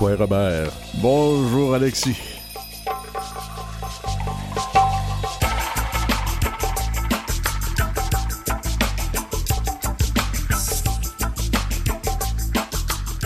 Robert? Bonjour, Alexis.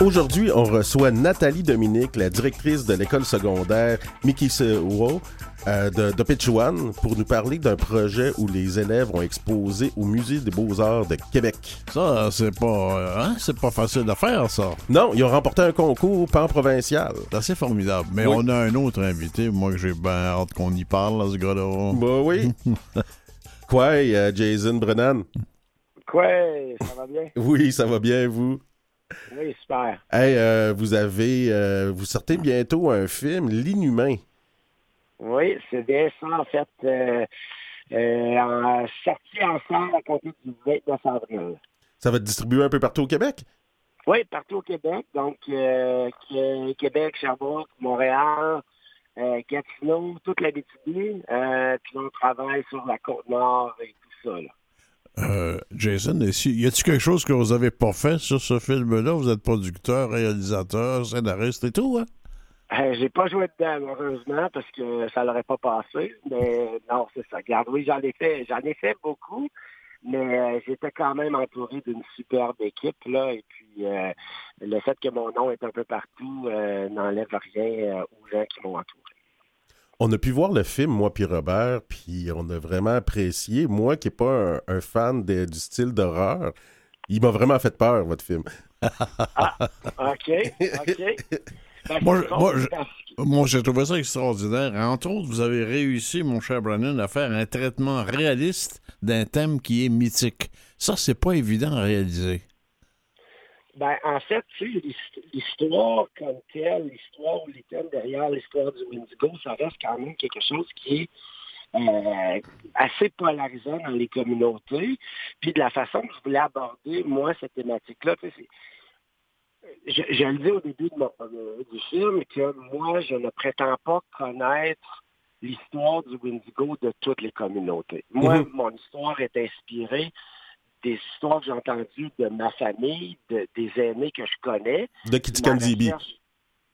Aujourd'hui, on reçoit Nathalie Dominique, la directrice de l'école secondaire Mikisewo euh, de, de Pichuan, pour nous parler d'un projet où les élèves ont exposé au Musée des Beaux-Arts de Québec. Ça, c'est pas, hein, c'est pas facile à faire, ça. Non, ils ont remporté un concours pan-provincial. C'est assez formidable. Mais Oui. on a un autre invité, moi, que j'ai bien hâte qu'on y parle, à ce gars-là. Bah oui. Quoi, euh, Jason Brennan? Quoi, ça va bien? Oui, ça va bien, vous? Oui, super. Hey, euh, vous avez, euh, vous sortez bientôt un film, L'Inhumain. Oui, c'est bien ça, en fait. Euh, euh, en, sorti ensemble à compter du 29 avril. Ça va être distribué un peu partout au Québec? Oui, partout au Québec. Donc, euh, Qué- Québec, Sherbrooke, Montréal, euh, Gatineau, toute la BTB. Euh, puis on travaille sur la Côte-Nord et tout ça. Là. Euh, Jason, y a-t-il quelque chose que vous avez pas fait sur ce film-là? Vous êtes producteur, réalisateur, scénariste et tout, hein? Euh, j'ai pas joué dedans, malheureusement, parce que ça l'aurait pas passé. Mais non, c'est ça. Regarde, oui, j'en ai fait, j'en ai fait beaucoup, mais euh, j'étais quand même entouré d'une superbe équipe, là. Et puis, euh, le fait que mon nom est un peu partout euh, n'enlève rien aux gens qui m'ont entouré. On a pu voir le film, moi puis Robert, puis on a vraiment apprécié. Moi qui n'ai pas un, un fan de- du style d'horreur, il m'a vraiment fait peur, votre film. OK, OK. Ben, Moi, je- j'ai trouvé ça extraordinaire. Entre autres, vous avez réussi, mon cher Brennan, à faire un traitement réaliste d'un thème qui est mythique. Ça, c'est pas évident à réaliser. Ben, en fait, tu sais, l'hist- l'histoire comme telle, l'histoire ou les thèmes derrière l'histoire du Windigo, ça reste quand même quelque chose qui est euh, assez polarisant dans les communautés. Puis de la façon que je voulais aborder, moi, cette thématique-là, tu sais, c'est- je, je le dis au début de mon- euh, du film que moi, je ne prétends pas connaître l'histoire du Windigo de toutes les communautés. Moi, Mhm. mon histoire est inspirée des histoires que j'ai entendues de ma famille, de- des aînés que je connais. De Kitikan Ma Zibi. recherche-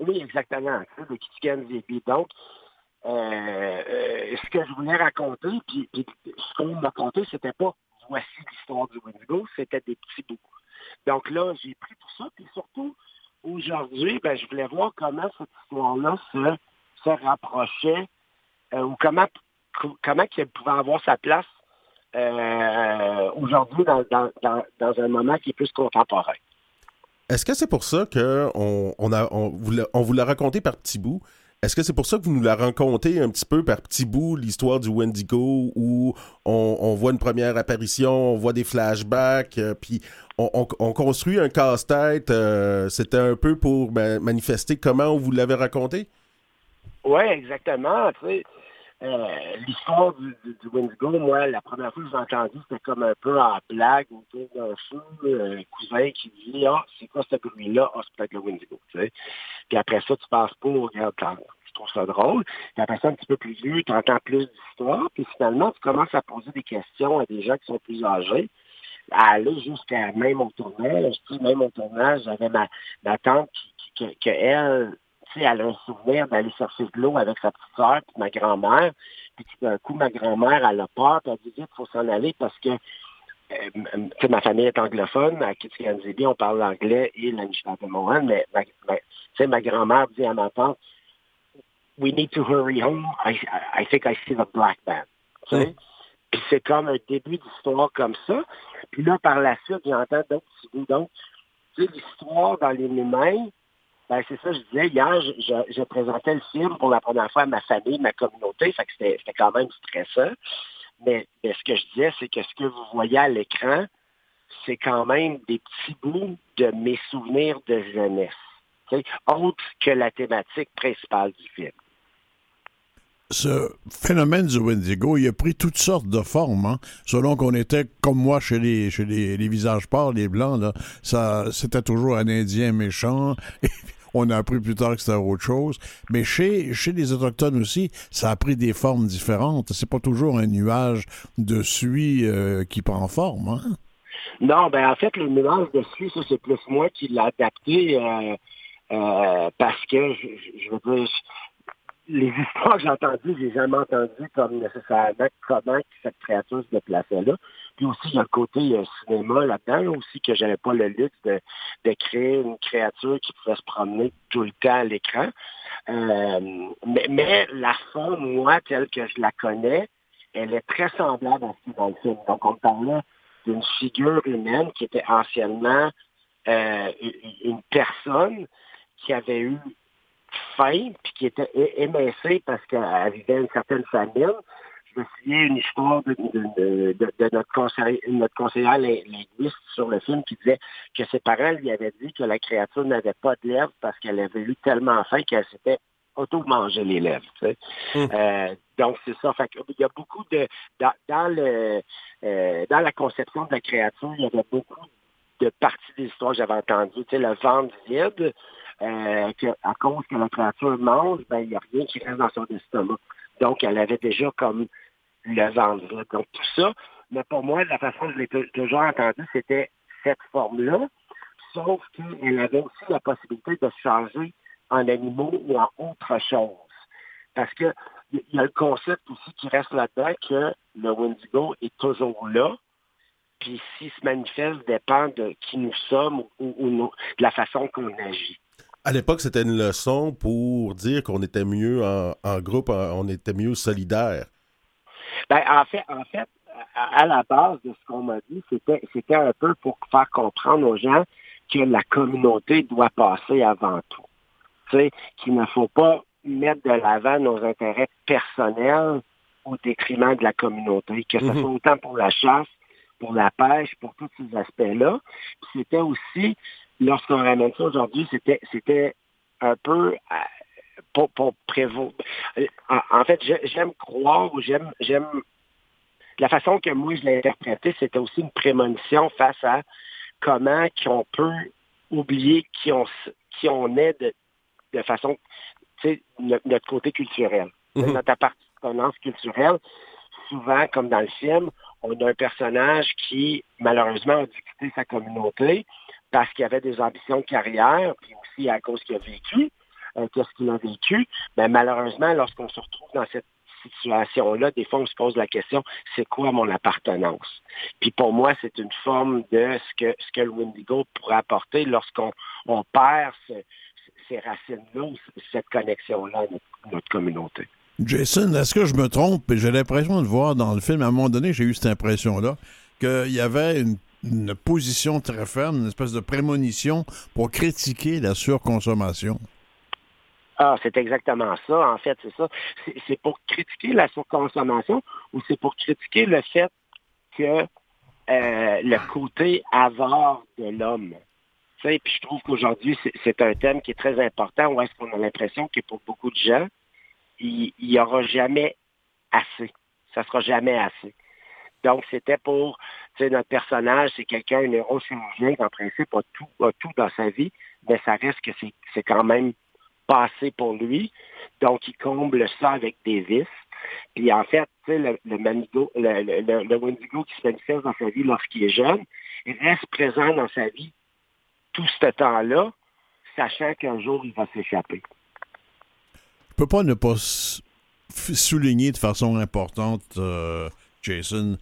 Oui, exactement. De Kitikan Zibi. Donc, euh, euh, ce que je voulais raconter, puis, puis ce qu'on m'a raconté, c'était pas voici l'histoire du Windigo, c'était des petits bouts. Donc là, j'ai pris tout ça, puis surtout, aujourd'hui, ben, je voulais voir comment cette histoire-là se, rapprochait, euh, ou comment, comment qu'elle pouvait avoir sa place euh, aujourd'hui dans, dans, dans, un moment qui est plus contemporain. Est-ce que c'est pour ça qu'on on on on vous l'a raconté par petits bouts? Est-ce que c'est pour ça que vous nous la racontez un petit peu par petits bouts, l'histoire du Wendigo, où on, on voit une première apparition, on voit des flashbacks, euh, puis on, on- on construit un casse-tête. euh, C'était un peu pour ma- manifester comment vous l'avait raconté? Oui, exactement. Tu sais, euh, l'histoire du, du, du Wendigo, moi, la première fois que j'ai entendu, c'était comme un peu en blague autour d'un feu, un cousin qui dit Ah, c'est quoi ce bruit-là? Ah, c'est peut-être le Wendigo. Tu sais. Puis après ça, tu passes pas, regarde, quand- je trouve ça drôle. Puis après ça, un petit peu plus vieux, tu entends plus d'histoires. Puis finalement, tu commences à poser des questions à des gens qui sont plus âgés. À aller jusqu'à même au tournage. Tu sais, même au tournage, j'avais ma, ma tante qui, qui, que, que elle, tu sais, elle a un souvenir d'aller chercher de l'eau avec sa petite soeur puis ma grand-mère. Puis tout d'un coup, ma grand-mère, elle a peur, puis elle dit vite, il faut s'en aller parce que euh, ma famille est anglophone, à Kitigan-Zibi, on parle l'anglais et l'Anishinaabe-Mohan, mais ma, ma- tu sais, ma grand-mère dit à ma tante, We need to hurry home, I, I think I see the black man. Sais? Puis c'est comme un début d'histoire comme ça. Puis là, par la suite, j'entends d'autres bouts. Donc, tu sais, l'histoire dans les humains, ben, c'est ça, je disais, hier, je, présentais le film pour la première fois à ma famille, ma communauté, fait que c'était quand même stressant. Mais, ce que je disais, c'est que ce que vous voyez à l'écran, c'est quand même des petits bouts de mes souvenirs de jeunesse. Autre que la thématique principale du film. Ce phénomène du Wendigo, il a pris toutes sortes de formes. hein. Selon qu'on était, comme moi, chez les, chez les, visages pâles, les blancs, ça, c'était toujours un Indien méchant. on a appris plus tard que c'était autre chose. Mais chez, chez les Autochtones aussi, ça a pris des formes différentes. C'est pas toujours un nuage de suie euh, qui prend forme. Hein? Non, ben en fait, le nuage de suie, ça c'est plus moi qui l'ai adapté euh, parce que, je, veux dire, les histoires que j'ai entendues, j'ai jamais entendu comme nécessairement comment cette créature se déplaçait là. Puis aussi, il y a le côté cinéma là-dedans, aussi, que j'avais pas le luxe de, de, créer une créature qui pouvait se promener tout le temps à l'écran. Euh, mais, mais, la forme, moi, telle que je la connais, elle est très semblable à ce dans le film. Donc, on parlait d'une figure humaine qui était anciennement euh, une personne qui avait eu faim, puis qui était émincée parce qu'elle vivait une certaine famine. Je me souviens une histoire de, notre, conseiller, notre conseillère linguiste sur le film qui disait que ses parents lui avaient dit que la créature n'avait pas de lèvres parce qu'elle avait eu tellement faim qu'elle s'était auto-manger les lèvres. Hum. Euh, donc, c'est ça. Fait il y a beaucoup de... Dans, le, euh, dans la conception de la créature, il y avait beaucoup de parties des histoires que j'avais entendues. Tu sais, le ventre vide, euh, à cause que la créature mange, ben, il n'y a rien qui reste dans son estomac. Donc, elle avait déjà comme le ventre vide. Donc, tout ça, mais pour moi, la façon que je l'ai toujours entendu, c'était cette forme-là, sauf qu'elle avait aussi la possibilité de changer en animaux ou en autre chose. Parce que il y a le concept aussi qui reste là-dedans que le Wendigo est toujours là, puis s'il se manifeste dépend de qui nous sommes ou, de la façon qu'on agit. À l'époque, c'était une leçon pour dire qu'on était mieux en, groupe, on était mieux solidaire. Ben, en fait, en fait, à, la base de ce qu'on m'a dit, c'était, c'était un peu pour faire comprendre aux gens que la communauté doit passer avant tout qu'il ne faut pas mettre de l'avant nos intérêts personnels au détriment de la communauté, que ce mhm. soit autant pour la chasse, pour la pêche, pour tous ces aspects-là. C'était aussi, lorsqu'on ramène ça aujourd'hui, c'était, c'était un peu euh, pour, pour prévoir. Euh, en, fait, j'aime croire ou j'aime, j'aime la façon que moi je l'ai interprété, c'était aussi une prémonition face à comment qu'on peut oublier qui on, qui on est de, de façon, tu sais, notre, côté culturel. Mhm. Notre appartenance culturelle, souvent, comme dans le film, on a un personnage qui, malheureusement, a dû quitter sa communauté parce qu'il avait des ambitions de carrière, puis aussi à cause qu'il a vécu, euh, qu'est-ce qu'il a vécu. Mais malheureusement, lorsqu'on se retrouve dans cette situation-là, des fois, on se pose la question, c'est quoi mon appartenance? Puis pour moi, c'est une forme de ce que, ce que le Windigo pourrait apporter lorsqu'on on perd ce, ces racines-là, cette connexion-là à notre, communauté. Jason, est-ce que je me trompe? J'ai l'impression de voir dans le film, à un moment donné, j'ai eu cette impression-là, qu'il y avait une, position très ferme, une espèce de prémonition pour critiquer la surconsommation. Ah, c'est exactement ça, en fait, c'est ça. C'est pour critiquer la surconsommation ou c'est pour critiquer le fait que euh, le côté avare de l'homme puis je trouve qu'aujourd'hui, c'est un thème qui est très important où est-ce qu'on a l'impression que pour beaucoup de gens, il n'y aura jamais assez. Ça sera jamais assez. Donc, c'était pour, tu sais, notre personnage, c'est quelqu'un, un neurochirurgien qui, en principe, a tout, a tout dans sa vie, mais ça reste que c'est quand même passé pour lui. Donc, il comble ça avec des vices. Puis, en fait, tu sais, le, le, Manigo, le, le, le Wendigo qui se manifeste dans sa vie lorsqu'il est jeune, il reste présent dans sa vie tout ce temps-là, sachant qu'un jour, il va s'échapper. Peux pas ne pas souligner de façon importante, euh, Jason,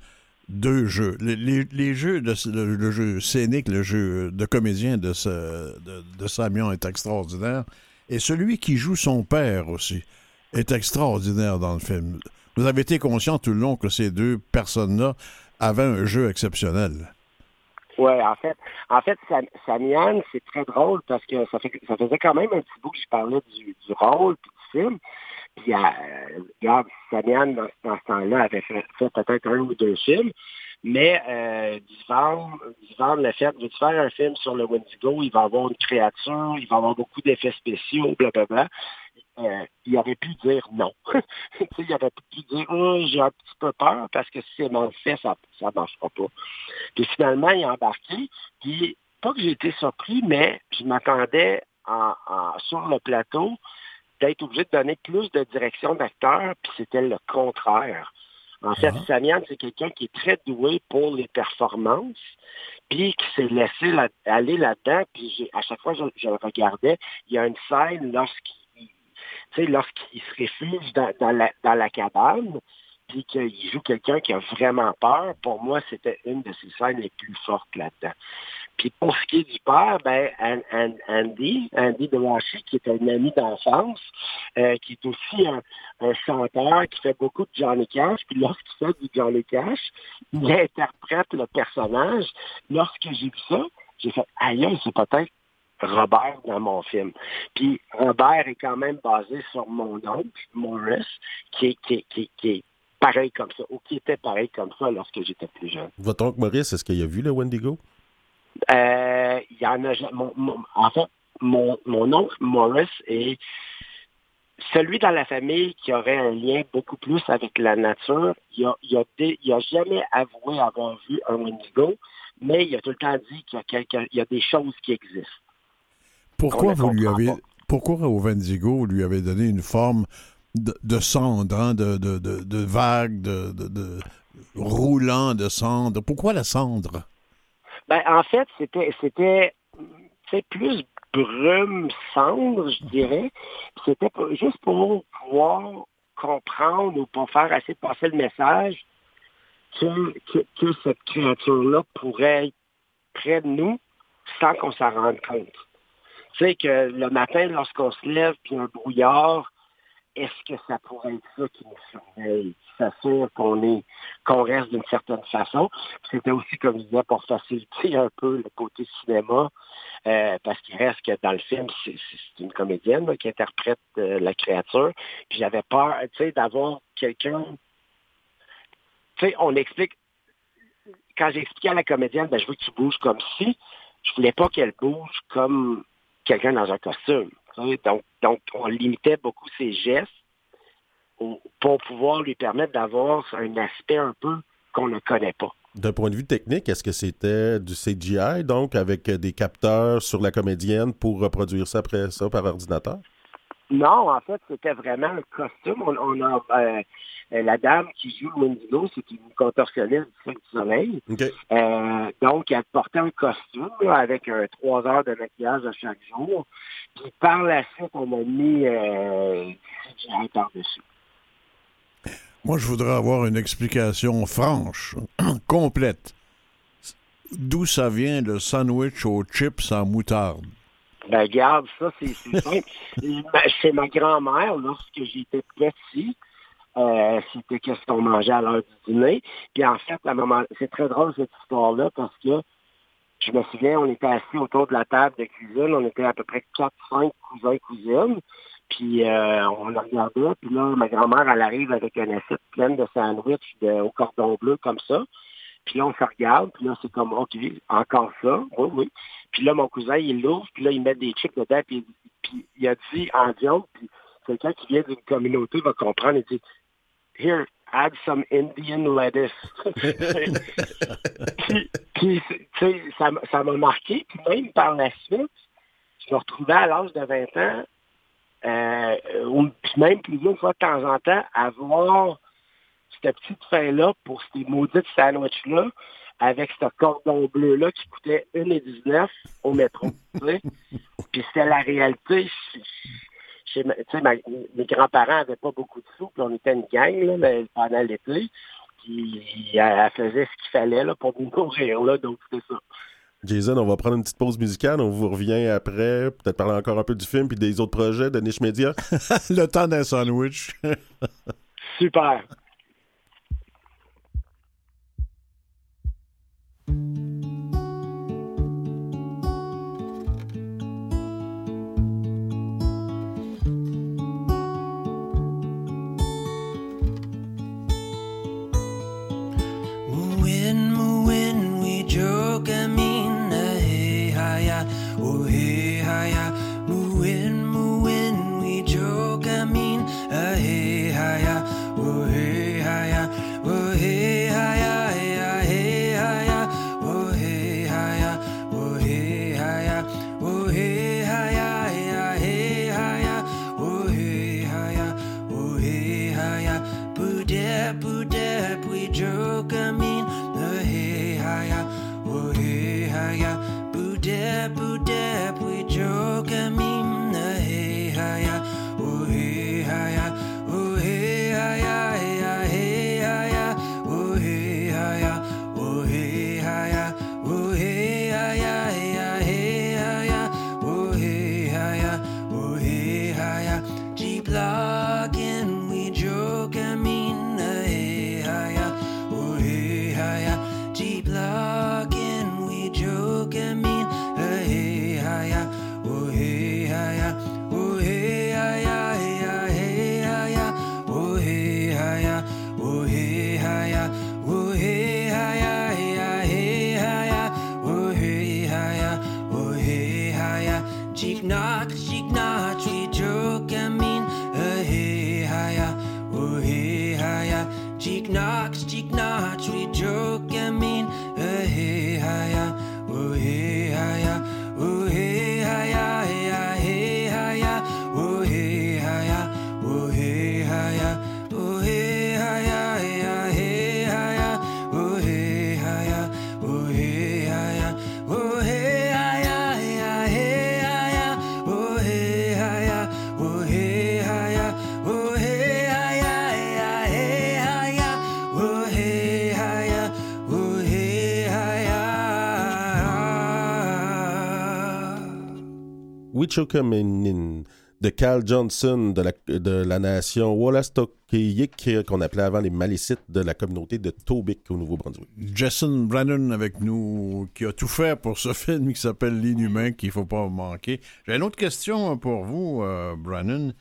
deux jeux. Les, jeux, de, le, jeu scénique, le jeu de comédien de, ce, de, de est extraordinaire. Et celui qui joue son père aussi est extraordinaire dans le film. Vous avez été conscient tout le long que ces deux personnes-là avaient un jeu exceptionnel. Oui, en fait, en fait, Samian, c'est très drôle parce que ça, fait, ça faisait quand même un petit bout que je parlais du, rôle film. Puis, euh, regarde, Samian, dans, ce temps-là, avait fait, peut-être un ou deux films. Mais euh, Divan, l'a fait, veux-tu faire un film sur le Wendigo? Il va avoir une créature, il va avoir beaucoup d'effets spéciaux, blablabla. Euh, il aurait pu dire non. il aurait pu dire oh, j'ai un petit peu peur parce que si c'est mal fait, ça ne marchera pas. Puis finalement, il a embarqué. Puis pas que j'ai été surpris, mais je m'attendais en, sur le plateau d'être obligé de donner plus de direction d'acteur, puis c'était le contraire. En fait, ah. Samian, c'est quelqu'un qui est très doué pour les performances, puis qui s'est laissé aller là-dedans. Puis à chaque fois que je, le regardais, il y a une scène lorsqu'il lorsqu'il se réfugie dans, la, dans la cabane, puis qu'il joue quelqu'un qui a vraiment peur, pour moi, c'était une de ses scènes les plus fortes là-dedans. Puis pour ce qui est du père, ben, Andy, Andy qui est un ami d'enfance, euh, qui est aussi un, chanteur qui fait beaucoup de Johnny Cash, puis lorsqu'il fait du Johnny Cash, il interprète le personnage. Lorsque j'ai vu ça, j'ai fait, aïe, c'est peut-être Robert dans mon film. Puis Robert est quand même basé sur mon oncle, Morris, qui est pareil comme ça, ou qui était pareil comme ça lorsque j'étais plus jeune. Votre oncle Maurice, est-ce qu'il a vu le Wendigo? Euh, il y en a. en fait, mon, mon oncle Maurice est celui dans la famille qui aurait un lien beaucoup plus avec la nature. Il a, il a, jamais avoué avoir vu un Wendigo, mais il a tout le temps dit qu'il y a, il y a des choses qui existent. Pourquoi vous lui avez. Pourquoi au Wendigo, vous lui avez donné une forme de, cendre, hein, de, de, de, vagues, de, de, roulant de cendre? Pourquoi la cendre? Ben, en fait, c'était c'était plus brume cendre, je dirais. C'était juste pour pouvoir comprendre ou pour faire assez passer le message que, que, cette créature-là pourrait être près de nous sans qu'on s'en rende compte. Tu sais que le matin, lorsqu'on se lève, puis un brouillard, est-ce que ça pourrait être ça qui nous surveille, s'assure qu'on est qu'on reste d'une certaine façon. C'était aussi, comme je disais, pour faciliter un peu le côté cinéma, euh, parce qu'il reste que dans le film, c'est une comédienne qui interprète euh, la créature. J'avais peur, tu sais, d'avoir quelqu'un. Tu sais, on explique. Quand j'expliquais à la comédienne, ben, je veux que tu bouges comme si, je voulais pas qu'elle bouge comme quelqu'un dans un costume. Donc, donc, on limitait beaucoup ses gestes pour pouvoir lui permettre d'avoir un aspect un peu qu'on ne connaît pas. D'un point de vue technique, est-ce que c'était du CGI, donc avec des capteurs sur la comédienne pour reproduire ça après ça par ordinateur? Non, en fait, c'était vraiment un costume. On, a euh, la dame qui joue Wendigo, c'est une contorsionniste du du Soleil. Euh, donc, elle portait un costume avec euh, trois heures de maquillage à chaque jour. Puis par la suite, on a mis euh, CGI par-dessus. Moi, je voudrais avoir une explication franche, complète. D'où ça vient le sandwich aux chips en moutarde? Ben, regarde, ça, c'est simple. Chez ma grand-mère, lorsque j'étais petit, euh, c'était qu'est-ce qu'on mangeait à l'heure du dîner. Puis en fait, c'est très drôle cette histoire-là parce que je me souviens, on était assis autour de la table de cuisine, on était à peu près 4-5 cousins et cousines. Puis euh, on le regardait, puis là, ma grand-mère, elle arrive avec une assiette pleine de sandwich au cordon bleu comme ça. Puis là, on se regarde, puis là, c'est comme, OK, encore ça, oui, oui. Puis là, mon cousin, il l'ouvre, puis là, il met des chips dedans, puis, il a dit en joke, puis quelqu'un qui vient d'une communauté va comprendre, il dit, Here, add some Indian lettuce. puis, puis ça, ça m'a marqué, puis même par la suite, je me retrouvais à l'âge de 20 ans, euh, ou même plusieurs fois de temps en temps, à voir cette petite fin-là pour ces maudites sandwichs-là avec ce cordon bleu-là qui coûtait 1,19 au métro. puis c'était la réalité. Chez, mes grands-parents n'avaient pas beaucoup de sous, puis on était une gang là, pendant l'été. Puis elle faisait ce qu'il fallait là, pour nous nourrir, là, donc c'était ça. Jason, on va prendre une petite pause musicale. On vous revient après, peut-être parler encore un peu du film puis des autres projets de Niche Media. Le temps d'un sandwich. Super. De Cal Johnson de la, de la nation qu'on appelait avant les Malicites de la communauté de Tobic au Nouveau-Brunswick. Jason Brennan avec nous qui a tout fait pour ce film qui s'appelle L'Inhumain qu'il ne faut pas manquer. J'ai une autre question pour vous, euh, Brennan.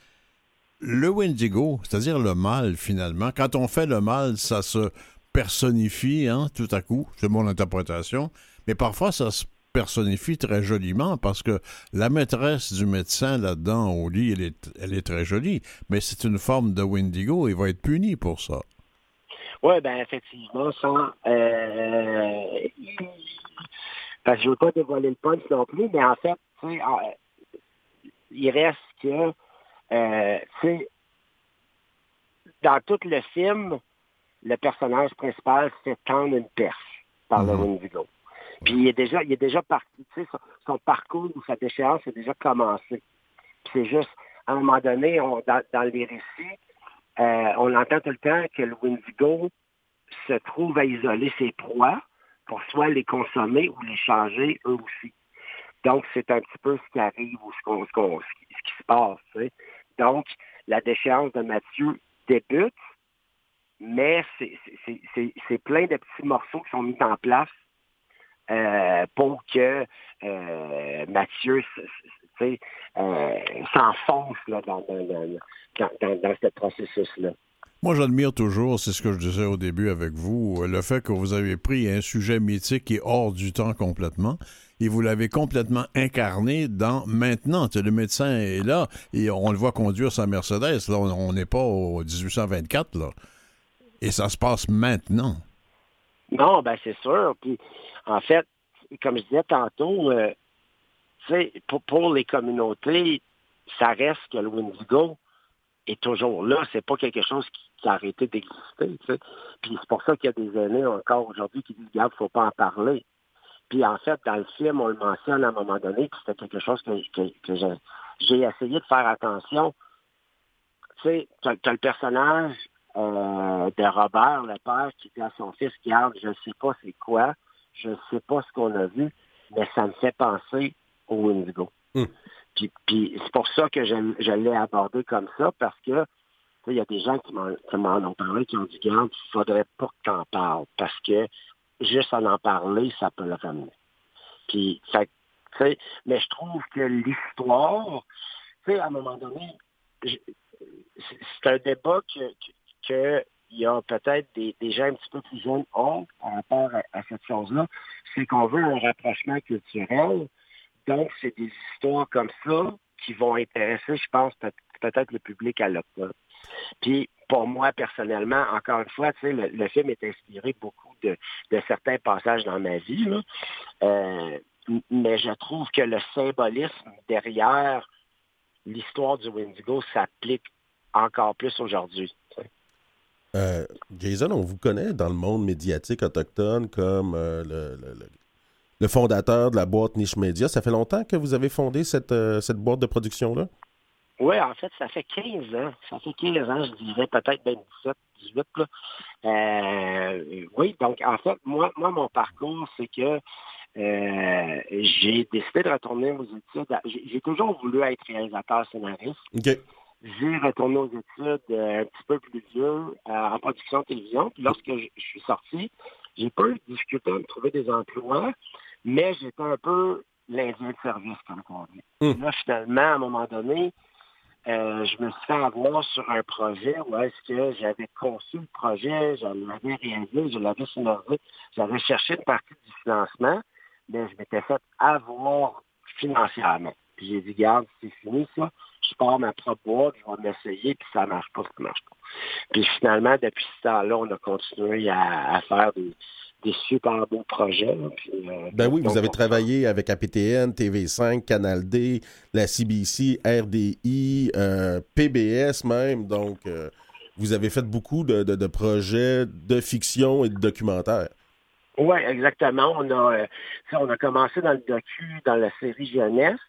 Le Wendigo, c'est-à-dire le mal finalement, quand on fait le mal, ça se personnifie hein, tout à coup, c'est mon interprétation, mais parfois ça se personnifie très joliment parce que la maîtresse du médecin là-dedans au lit, elle est, elle est très jolie, mais c'est une forme de Wendigo, il va être puni pour ça. Oui, ben effectivement, ça. Euh, parce que je veux pas dévoiler le punch non plus, mais en fait, ah, il reste que, euh, tu sais, dans tout le film, le personnage principal fait tendre une perche par le mhm. Wendigo. Puis il est déjà, il est déjà parti, tu sais, son, parcours ou sa déchéance est déjà commencé. c'est juste, à un moment donné, on, dans, les récits, euh, on entend tout le temps que le Windigo se trouve à isoler ses proies pour soit les consommer ou les changer eux aussi. Donc, c'est un petit peu ce qui arrive ou ce, qui se passe. Tu sais. Donc, la déchéance de Mathieu débute, mais c'est plein de petits morceaux qui sont mis en place euh, pour que Mathieu s'enfonce dans, dans, ce processus-là. Moi, j'admire toujours, c'est ce que je disais au début avec vous, le fait que vous avez pris un sujet mythique qui est hors du temps complètement et vous l'avez complètement incarné dans maintenant. Le médecin est là et on le voit conduire sa Mercedes. Là, on n'est pas au 1824, là. Et ça se passe maintenant. Non, ben c'est sûr. Puis en fait, comme je disais tantôt, euh, pour, pour les communautés, ça reste que le Windigo est toujours là. C'est pas quelque chose qui, a arrêté d'exister. Puis c'est pour ça qu'il y a des aînés encore aujourd'hui qui disent, regarde, faut pas en parler. Puis en fait, dans le film, on le mentionne à un moment donné, puis c'était quelque chose que, que, j'ai essayé de faire attention. Tu sais, tu as, le personnage euh, de Robert, le père, qui dit à son fils, regarde, je ne sais pas c'est quoi, je ne sais pas ce qu'on a vu, mais ça me fait penser au Indigo. Hmm. Puis, c'est pour ça que je, l'ai abordé comme ça, parce que il y a des gens qui m'en ont parlé, qui ont dit, garde, il faudrait pas que tu en parles, parce que juste en en parler, ça peut le ramener. Puis, mais je trouve que l'histoire, tu sais, à un moment donné, c'est un débat que, que il y a peut-être des, gens un petit peu plus jeunes ont par rapport à, cette chose-là, c'est qu'on veut un rapprochement culturel. Donc, c'est des histoires comme ça qui vont intéresser, je pense, peut-être le public à l'octobre. Puis, pour moi, personnellement, encore une fois, le, film est inspiré beaucoup de, certains passages dans ma vie. Euh, mais je trouve que le symbolisme derrière l'histoire du Wendigo s'applique encore plus aujourd'hui. Euh, Jason, on vous connaît dans le monde médiatique autochtone comme euh, le, fondateur de la boîte Niche Média. Ça fait longtemps que vous avez fondé cette, euh, cette boîte de production-là? Oui, en fait, ça fait 15 ans. Ça fait 15 ans, je dirais peut-être même 17, 18. Là. oui, donc en fait, moi, moi mon parcours, c'est que j'ai décidé de retourner aux études. J'ai toujours voulu être réalisateur scénariste. J'ai retourné aux études euh, un petit peu plus vieux euh, en production de télévision. Puis lorsque je, suis sorti, j'ai pas eu de difficulté à me trouver des emplois, mais j'étais un peu l'indien de service, comme on dit. Hmm. Là, finalement, à un moment donné, euh, je me suis fait avoir sur un projet où est-ce que j'avais conçu le projet, je l'avais réalisé, je l'avais scénarisé, j'avais cherché une partie du financement, mais je m'étais fait avoir financièrement. Puis j'ai dit, garde, c'est fini ça. Je pars ma propre boîte, je vais m'essayer, puis ça marche pas, ça marche pas. Puis finalement, depuis ce temps-là, on a continué à, faire des, super beaux projets. Euh, ben oui, vous avez travaillé avec APTN, TV5, Canal D, la CBC, RDI, euh, PBS même. Donc, euh, vous avez fait beaucoup de, projets de fiction et de documentaire. Oui, exactement. On a, on a commencé dans le docu, dans la série jeunesse.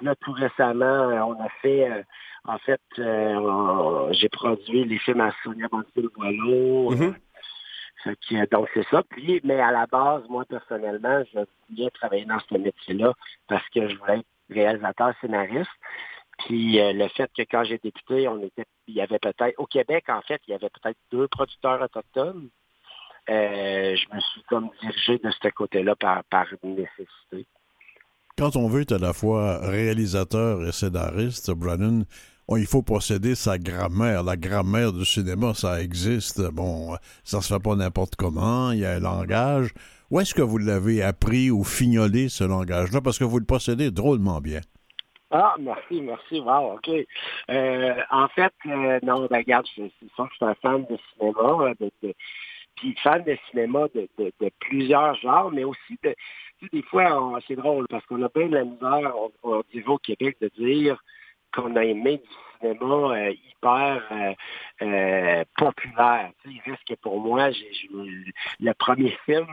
Puis là, tout récemment, on a fait en fait, euh, j'ai produit les films à Sonia Bantil-Boileau. Mm donc, c'est ça. Puis, mais à la base, moi, personnellement, je voulais travailler dans ce métier-là parce que je voulais être réalisateur, scénariste. Puis euh, le fait que quand j'ai débuté, on était, il y avait peut-être, au Québec, en fait, il y avait peut-être deux producteurs autochtones. je me suis comme dirigé de ce côté-là par, par nécessité. Quand on veut être à la fois réalisateur et scénariste, Brannon, il faut posséder sa grammaire. La grammaire du cinéma, ça existe. Bon, ça se fait pas n'importe comment. Il y a un langage. Où est-ce que vous l'avez appris ou fignolé, ce langage-là? Parce que vous le possédez drôlement bien. Ah, merci, merci. Wow, OK. Euh, en fait, euh, non, ben, regarde, c'est ça je suis un fan de cinéma, de, puis fan de cinéma de, plusieurs genres, mais aussi de, des fois, c'est drôle parce qu'on a bien de la misère au niveau au Québec de dire qu'on a aimé du cinéma euh, hyper euh, euh, populaire. Tu sais, il reste que pour moi, le premier film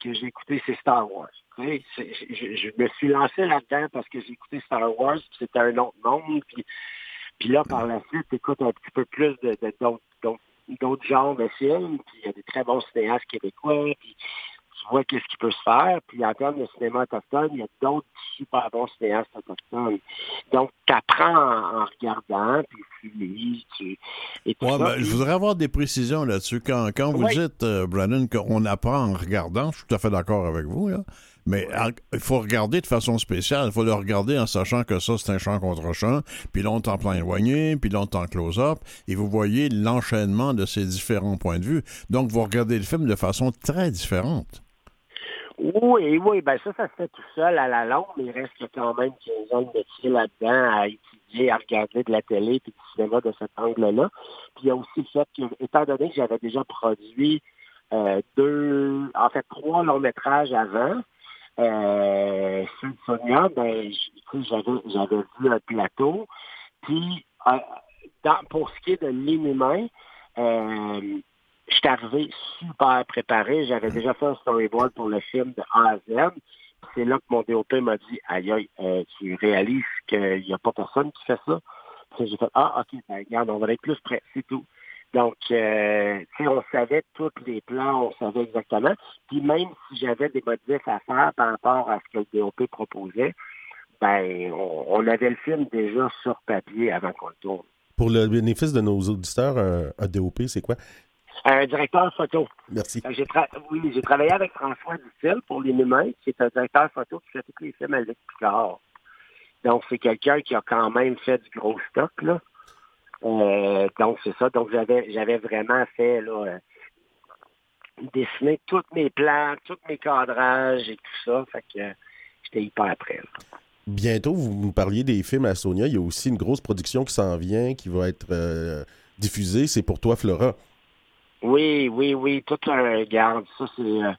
que j'ai écouté, c'est Star Wars. Tu sais, je, me suis lancé là-dedans parce que j'ai écouté Star Wars, puis c'était un autre monde. Puis, puis là, par la suite, écoute un petit peu plus d'autres, d'autres genres de films, puis il y a des très bons cinéastes québécois, tu vois qu'est-ce qui peut se faire. Puis en termes de cinéma autochtone, il y a d'autres super bons cinéastes autochtones. Donc, tu apprends en, regardant, puis tu lis, tu... Et ouais, ben, je voudrais avoir des précisions là-dessus. Quand, quand vous dites, euh, Brandon, qu'on apprend en regardant, je suis tout à fait d'accord avec vous, là. Mais il faut regarder de façon spéciale. Il faut le regarder en sachant que ça, c'est un champ contre champ, puis l'autre en plein éloigné, puis l'autre en close-up, et vous voyez l'enchaînement de ces différents points de vue. Donc, vous regardez le film de façon très différente. Oui, oui, ben ça, ça se fait tout seul à la longue, mais il reste quand même 15 ans de métier là-dedans à étudier, à regarder de la télé puis du cinéma de cet angle-là. Puis il y a aussi le fait que, étant donné que j'avais déjà produit euh, deux, en fait trois longs métrages avant, euh, Sonia, ben, j'avais, vu un plateau. Puis, euh, dans, pour ce qui est de l'inhumain, euh, je suis arrivé super préparé. J'avais déjà fait un storyboard pour le film de A à Z. C'est là que mon DOP m'a dit Aïe, aïe, euh, tu réalises qu'il n'y a pas personne qui fait ça? J'ai fait Ah, ok, ben, regarde, on va être plus près, c'est tout. Donc, euh, on savait tous les plans, on savait exactement. Puis même si j'avais des modifs à faire par rapport à ce que le DOP proposait, ben, on, avait le film déjà sur papier avant qu'on le tourne. Pour le bénéfice de nos auditeurs, un DOP, c'est quoi? Un directeur photo. Merci. Euh, j'ai oui, j'ai travaillé avec François Dutil pour Les qui est un directeur photo qui fait tous les films avec Picard. Donc, c'est quelqu'un qui a quand même fait du gros stock, là. Euh, donc, c'est ça. Donc, j'avais j'avais vraiment fait, là, euh, dessiner tous mes plans, tous mes cadrages et tout ça. Fait que j'étais hyper prêt. Bientôt, vous nous parliez des films à Sonia. Il y a aussi une grosse production qui s'en vient, qui va être diffusée. C'est pour toi, Flora. Oui, oui, oui, tout un garde. Ça, c'est euh,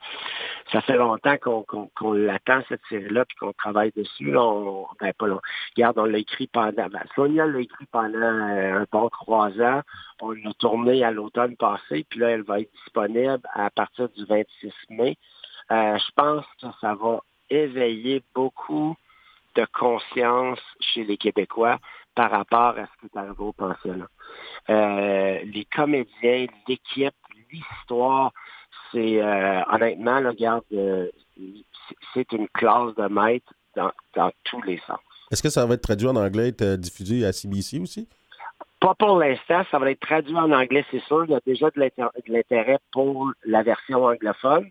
ça fait longtemps qu'on l'attend, cette série-là, puis qu'on travaille dessus. on, ben, pas long. Regarde, on l'a écrit pendant. Ben, Sonia l'a écrit pendant euh, un bon trois ans. On l'a tourné à l'automne passé, puis là, elle va être disponible à partir du 26 mai. Euh, je pense que ça va éveiller beaucoup de conscience chez les Québécois par rapport à ce qui est arrivé au pensionnat. Euh, les comédiens, l'équipe, l'histoire, c'est euh, honnêtement, là, regarde, euh, c'est une classe de maître dans, tous les sens. Est-ce que ça va être traduit en anglais, être diffusé à CBC aussi? Pas pour l'instant, ça va être traduit en anglais, c'est sûr. Il y a déjà de l'intérêt pour la version anglophone,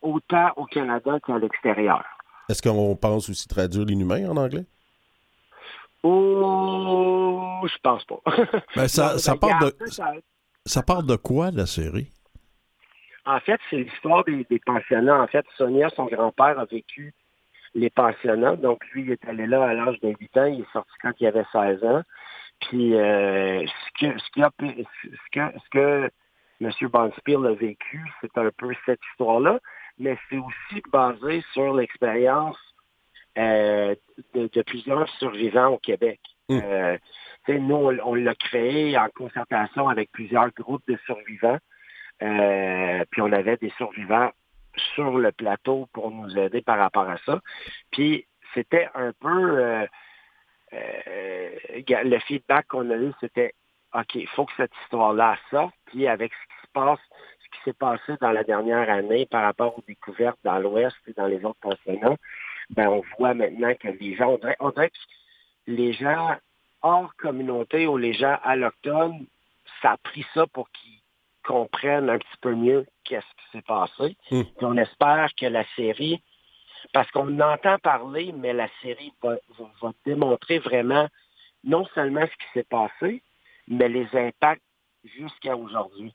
autant au Canada qu'à l'extérieur. Est-ce qu'on pense aussi traduire l'inhumain en anglais? Oh, je pense pas. Ben, ça, ça, part de, ça part de quoi, la série? En fait, c'est l'histoire des, pensionnats. En fait, Sonia, son grand-père, a vécu les pensionnats. Donc, lui, il est allé là à l'âge de 8 ans. Il est sorti quand il avait 16 ans. Puis, ce, que, ce, a, ce, que, ce que M. Bonspiel a vécu, c'est un peu cette histoire-là, mais c'est aussi basé sur l'expérience de, de, plusieurs survivants au Québec. Mm. Euh, nous, on, l'a créé en concertation avec plusieurs groupes de survivants. Euh, puis on avait des survivants sur le plateau pour nous aider par rapport à ça. Puis c'était un peu euh, le feedback qu'on a eu, c'était OK, il faut que cette histoire-là sorte. Puis avec ce qui se passe, ce qui s'est passé dans la dernière année par rapport aux découvertes dans l'Ouest et dans les autres pensionnats, ben on voit maintenant que les gens, on dirait que les gens hors communauté ou les gens allochtones, ça a pris ça pour qu'ils comprennent un petit peu mieux qu'est-ce qui s'est passé. Hmm. on espère que la série, parce qu'on entend parler, mais la série va, démontrer vraiment non seulement ce qui s'est passé, mais les impacts jusqu'à aujourd'hui.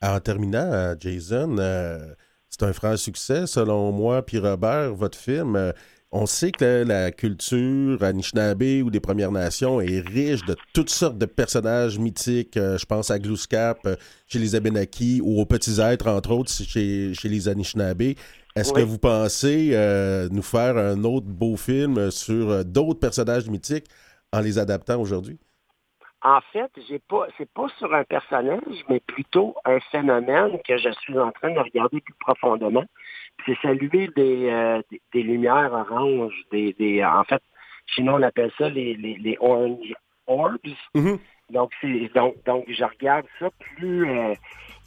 En terminant, euh, Jason, euh, c'est un franc succès selon moi, puis Robert, votre film. Euh, on sait que la, culture Anishinaabe ou des Premières Nations est riche de toutes sortes de personnages mythiques. Euh, je pense à Glooskap euh, chez les Abenaki ou aux Petits Êtres, entre autres, chez, chez les Anishinaabe. Est-ce que vous pensez euh, nous faire un autre beau film sur d'autres personnages mythiques en les adaptant aujourd'hui? En fait, j'ai pas, c'est pas sur un personnage, mais plutôt un phénomène que je suis en train de regarder plus profondément c'est saluer des, euh, des, lumières oranges, des, des, en fait, sinon on appelle ça les, les, les orange orbs. Mm-hmm. Donc, c'est, donc, donc, je regarde ça plus, euh,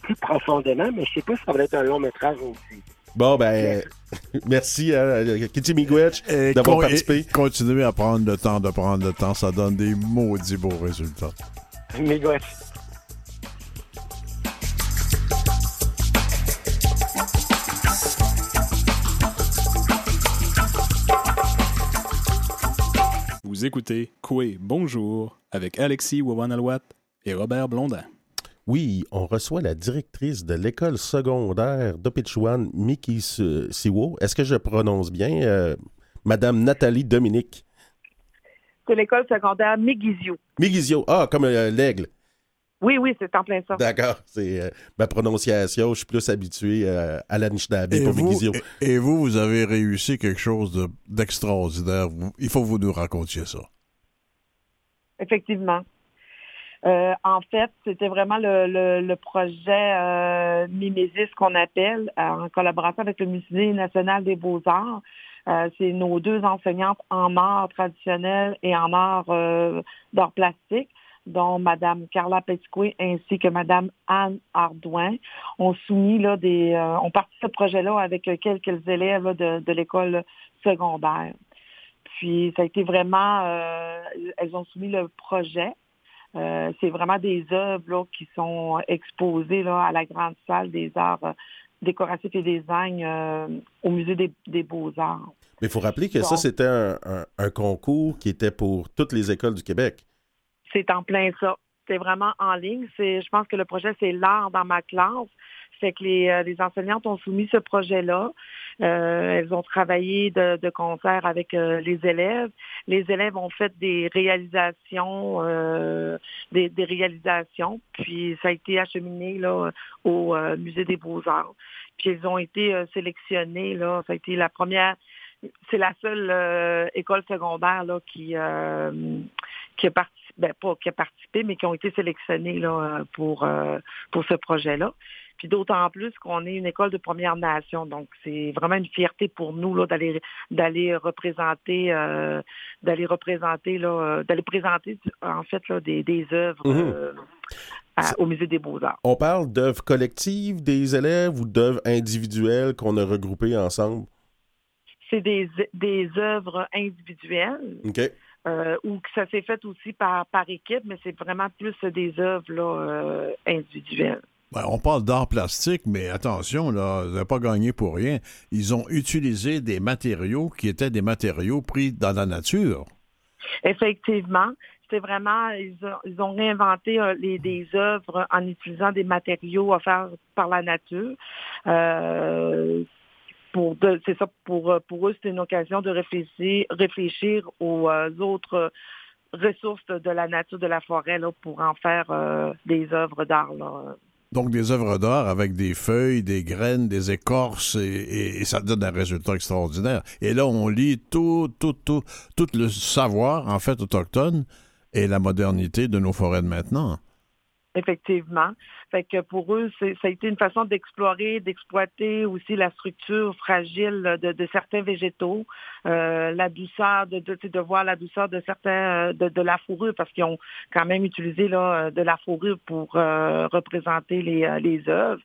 plus profondément, mais je sais pas si ça va être un long métrage aussi. Bon, ben, merci à Kitty Miigwech d'avoir participé. Continuez à prendre le temps de prendre le temps, ça donne des maudits beaux résultats. Miigwech. Vous écoutez Koué Bonjour avec Alexis Wawanalwat et Robert Blondin. Oui, on reçoit la directrice de l'école secondaire d'Opichuan, Miki Siwo. Est-ce que je prononce bien? Euh, Madame Nathalie Dominique? C'est l'école secondaire Migizio. Migizio, ah, comme euh, l'aigle. Oui, oui, c'est en plein ça. D'accord, c'est euh, ma prononciation. Je suis plus habitué euh, à l'Anishinaabe pour vous, et, vous, vous avez réussi quelque chose d'extraordinaire. il faut que vous nous racontiez ça. Effectivement. Euh, en fait, c'était vraiment le, projet Mimésis qu'on appelle, en collaboration avec le Musée national des beaux-arts. c'est nos deux enseignantes en art traditionnel et en art d'art plastique dont Mme Carla Petitcoué ainsi que Mme Anne Ardouin, ont soumis là, des, euh, ont parti ce projet-là avec quelques élèves de, l'école secondaire. Puis ça a été vraiment, euh, elles ont soumis le projet. Euh, c'est vraiment des œuvres qui sont exposées là, à la grande salle des arts décoratifs et design au musée des, beaux-arts. Mais il faut rappeler que ça, c'était un, concours qui était pour toutes les écoles du Québec. C'est en plein ça. C'est vraiment en ligne. C'est, je pense que le projet, c'est l'art dans ma classe. C'est que les, euh, les, enseignantes ont soumis ce projet-là. Euh, elles ont travaillé de, concert avec euh, les élèves. Les élèves ont fait des réalisations, des, des, réalisations, puis ça a été acheminé là au musée des beaux-arts. Puis elles ont été sélectionnées là. Ça a été la première. C'est la seule école secondaire là qui qui a participé ben, pas qui a participé, mais qui ont été sélectionnés là, pour, euh, pour ce projet-là. Puis d'autant plus qu'on est une école de Première Nation, donc c'est vraiment une fierté pour nous là, d'aller d'aller représenter euh, d'aller représenter là, euh, d'aller présenter en fait là, des, des œuvres mhm. au musée des Beaux-Arts. On parle d'œuvres collectives des élèves ou d'œuvres individuelles qu'on a regroupées ensemble? C'est des, des œuvres individuelles. OK. Euh, ou que ça s'est fait aussi par, par équipe, mais c'est vraiment plus des œuvres euh, individuelles. Ben, on parle d'art plastique, mais attention, là, vous n'avez pas gagné pour rien. Ils ont utilisé des matériaux qui étaient des matériaux pris dans la nature. Effectivement. C'est vraiment, ils ont, réinventé euh, les, des œuvres en utilisant des matériaux offerts par la nature pour c'est ça pour pour eux c'est une occasion de réfléchir réfléchir aux autres ressources de la nature de la forêt là, pour en faire des œuvres d'art. Donc, des œuvres d'art avec des feuilles, des graines, des écorces, et, ça donne un résultat extraordinaire. Et là, on lit tout, tout, tout, tout le savoir, en fait, autochtone et la modernité de nos forêts de maintenant. Effectivement. Fait que pour eux, ça a été une façon d'explorer, d'exploiter aussi la structure fragile de, certains végétaux, euh, la douceur, de, de, voir la douceur de certains de, de la fourrure, parce qu'ils ont quand même utilisé là, de la fourrure pour euh, représenter les, les œuvres,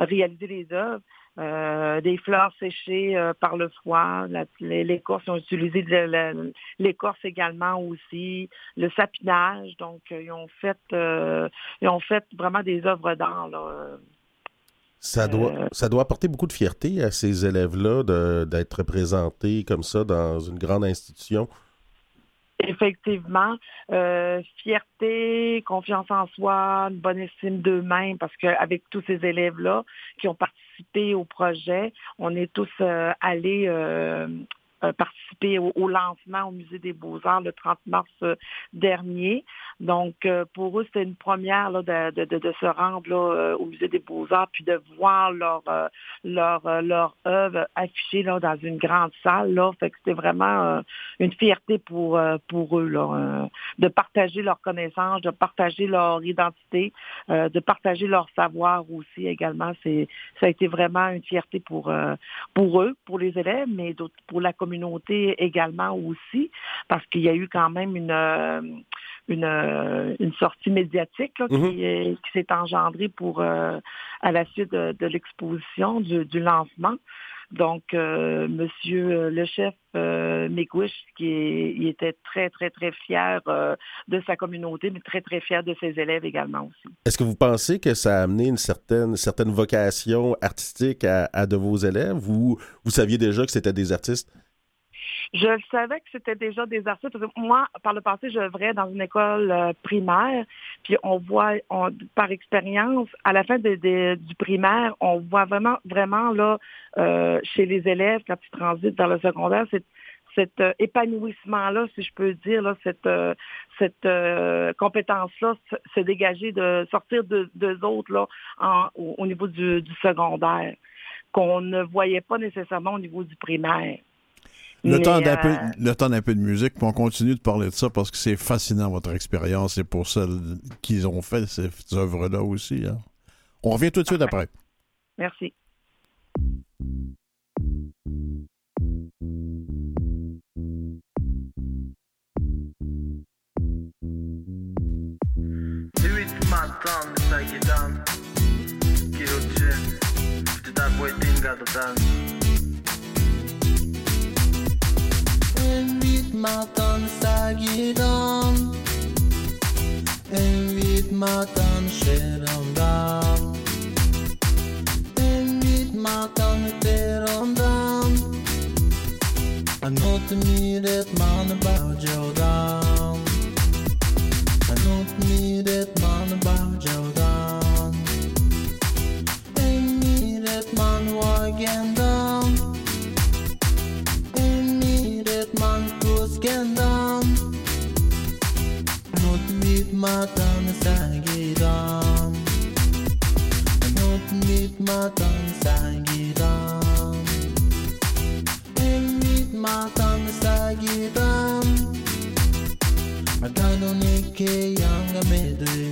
réaliser les œuvres. Euh, des fleurs séchées euh, par le froid. l'écorce, ils ont utilisé l'écorce également aussi, le sapinage. Donc, euh, ils ont fait, ils ont fait vraiment des œuvres d'art. Ça doit, ça doit apporter beaucoup de fierté à ces élèves-là d'être représentés comme ça dans une grande institution. Effectivement, fierté, confiance en soi, une bonne estime d'eux-mêmes, parce qu'avec tous ces élèves-là qui ont participé au projet. On est tous euh, allés euh, euh, participer au, lancement au Musée des Beaux-Arts le 30 mars dernier. Donc, pour eux, c'était une première de, se rendre au Musée des Beaux-Arts puis de voir leur leur leur œuvre affichée là, dans une grande salle. Là. Fait que c'était vraiment une fierté pour pour eux là, de partager leurs connaissances, de partager leur identité, de partager leur savoir aussi également. C'est ça a été vraiment une fierté pour, euh, pour eux, pour les élèves, mais pour la communauté également aussi, parce qu'il y a eu quand même une, euh, une, euh, une sortie médiatique mm-hmm. qui, s'est engendrée pour à la suite de, l'exposition, du, du lancement. Donc, euh, Monsieur euh, le chef euh, qui il était très, très, très fier euh, de sa communauté, mais très, très fier de ses élèves également aussi. Est-ce que vous pensez que ça a amené une certaine, certaine vocation artistique à, à de vos élèves ou vous saviez déjà que c'était des artistes? Je savais que c'était déjà des artistes. moi, par le passé, j'œuvrais dans une école euh, primaire, puis on voit, par expérience, à la fin du primaire, on voit vraiment, vraiment là, euh, chez les élèves, quand ils transitent dans le secondaire, cet euh, épanouissement-là, si je peux dire, là, cette, cette compétence-là, se dégager, de sortir de deux autres là, au, niveau du secondaire, qu'on ne voyait pas nécessairement au niveau du primaire. Le, temps d'un peu, euh, le temps d'un peu de musique, puis on continue de parler de ça parce que c'est fascinant votre expérience et pour celles qui ont fait ces œuvres-là aussi. Hein. On revient tout de suite après. Merci. En with matan sagiram En with matan sherondam En with matan terondam anot miret man bajodam anot miret man bajodam and miret man wagendam matang sa giram Not nit matang sa giram Eng nit matang sa giram Matano ni medre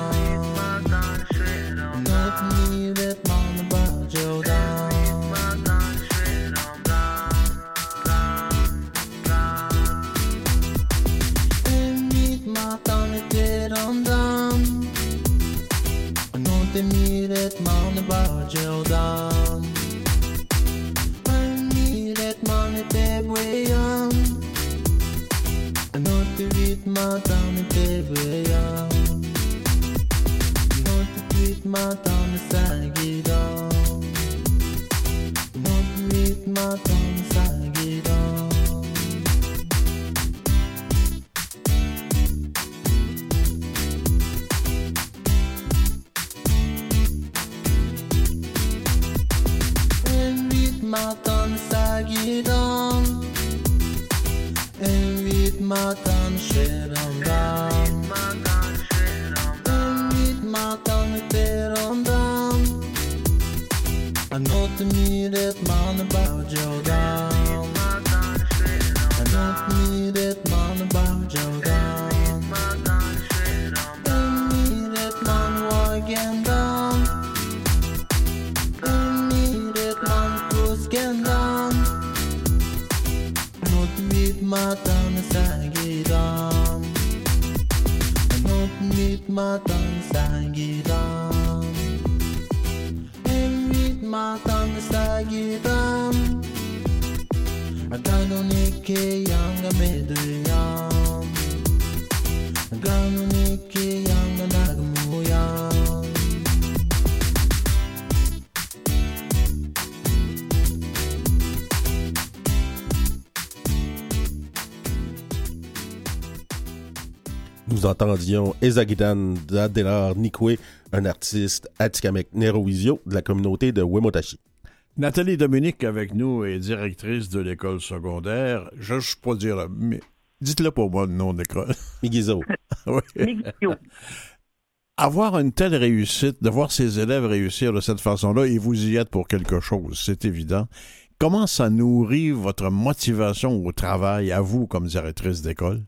song. I need that money, babe, way on. I know to read my tummy, babe, way on. I know to read my tummy. I know to read my tummy. Un rythme dans le chérondon. Un rythme dans le pérondon. Un autre rythme de Baujodan. Un autre rythme dans le Sagidon. Un autre rythme dans le Sagidon. Un rythme dans le Sagidon. Ganonike yanga meduyam. Ganonike Nous entendions Ezagidan Dadelar Nikwe, un artiste Atikamek Nerowisio de la communauté de Wemotashi. Nathalie Dominique avec nous est directrice de l'école secondaire. Je ne sais pas dire, mais dites-le pour moi le nom de l'école. Migizo. Oui. Avoir une telle réussite, de voir ses élèves réussir de cette façon-là, et vous y êtes pour quelque chose, c'est évident. Comment ça nourrit votre motivation au travail, à vous, comme directrice d'école?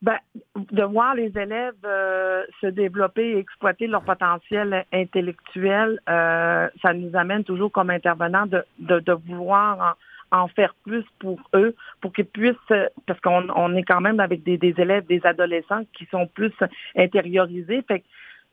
Ben, de voir les élèves euh, se développer et exploiter leur potentiel intellectuel, euh, ça nous amène toujours comme intervenants de, de, de vouloir en, en faire plus pour eux, pour qu'ils puissent, parce qu'on on est quand même avec des, des élèves, des adolescents qui sont plus intériorisés. Fait que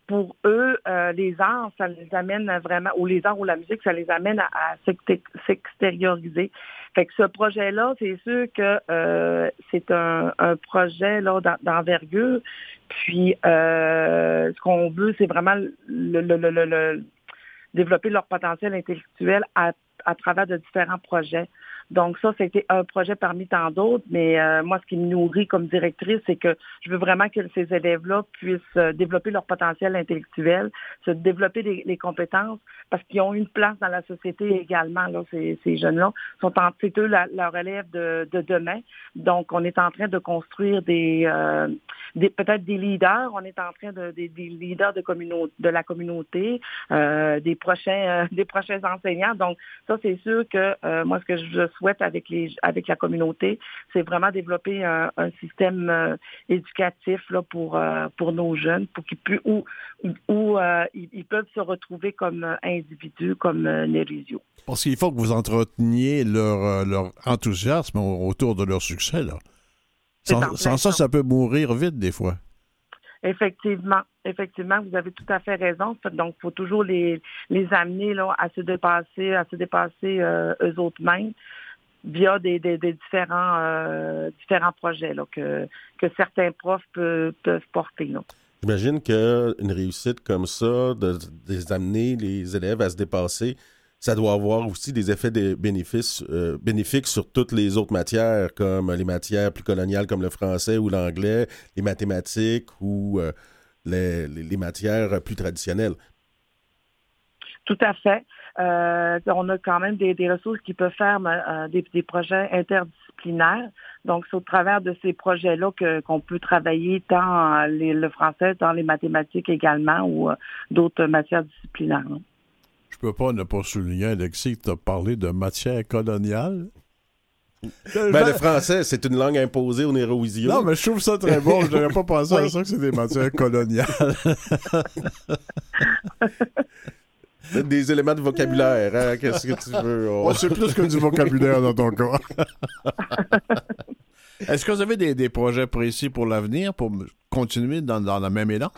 pour eux, euh, les arts, ça les amène vraiment, ou les arts ou la musique, ça les amène à, à s'exté- s'extérioriser. Fait que ce projet-là, c'est sûr que euh, c'est un, projet là d'en- d'envergure. Puis euh, ce qu'on veut, c'est vraiment développer leur potentiel intellectuel à travers de différents projets. Donc ça, c'était un projet parmi tant d'autres, mais euh, moi, ce qui me nourrit comme directrice, c'est que je veux vraiment que ces élèves-là puissent euh, développer leur potentiel intellectuel, se développer les, les compétences, parce qu'ils ont une place dans la société également. Là, ces, ces jeunes-là sont en, c'est eux la, la relève de, de demain. Donc, on est en train de construire des, euh, des peut-être des leaders. On est en train de des, des leaders de de la communauté, euh, des prochains, euh, des prochains enseignants. Donc, ça, c'est sûr que euh, moi, ce que je souhaite avec les, avec la communauté, c'est vraiment développer un, un système euh, éducatif là pour euh, pour nos jeunes, pour qu'ils puissent où où euh, ils, ils peuvent se retrouver comme individus, comme Nérisio. Parce qu'il faut que vous entreteniez leur, leur enthousiasme au- autour de leur succès. Là. Sans, ça, ça. ça peut mourir vite des fois. Effectivement, effectivement, vous avez tout à fait raison. Donc, il faut toujours les, les amener là, à se dépasser, à se dépasser euh, eux autres mêmes via des, des, des différents euh, différents projets là, que, que certains profs peuvent, peuvent porter. Là. J'imagine qu'une réussite comme ça, de, de les amener les élèves à se dépasser, ça doit avoir aussi des effets de bénéfices, euh, bénéfiques sur toutes les autres matières, comme les matières plus coloniales comme le français ou l'anglais, les mathématiques ou euh, les, les- les matières plus traditionnelles. Tout à fait. Euh, on a quand même des, des ressources qui peuvent faire euh, des, des projets interdisciplinaires. Donc, c'est au travers de ces projets-là que- qu'on peut travailler tant les- le français, tant les mathématiques également ou euh, d'autres matières disciplinaires. là. Je peux pas ne pas souligner, Alexis, que tu as parlé de matière coloniale. Ben, le français, c'est une langue imposée au Nérowisio. Non, mais je trouve ça très bon. Je n'aurais pas pensé à ça que c'est des matières coloniales. Des éléments de vocabulaire, hein? Qu'est-ce que tu veux? On- Oh, c'est plus que du vocabulaire dans ton cas. Est-ce que vous avez des, des projets précis pour l'avenir, pour continuer dans, dans le même élan?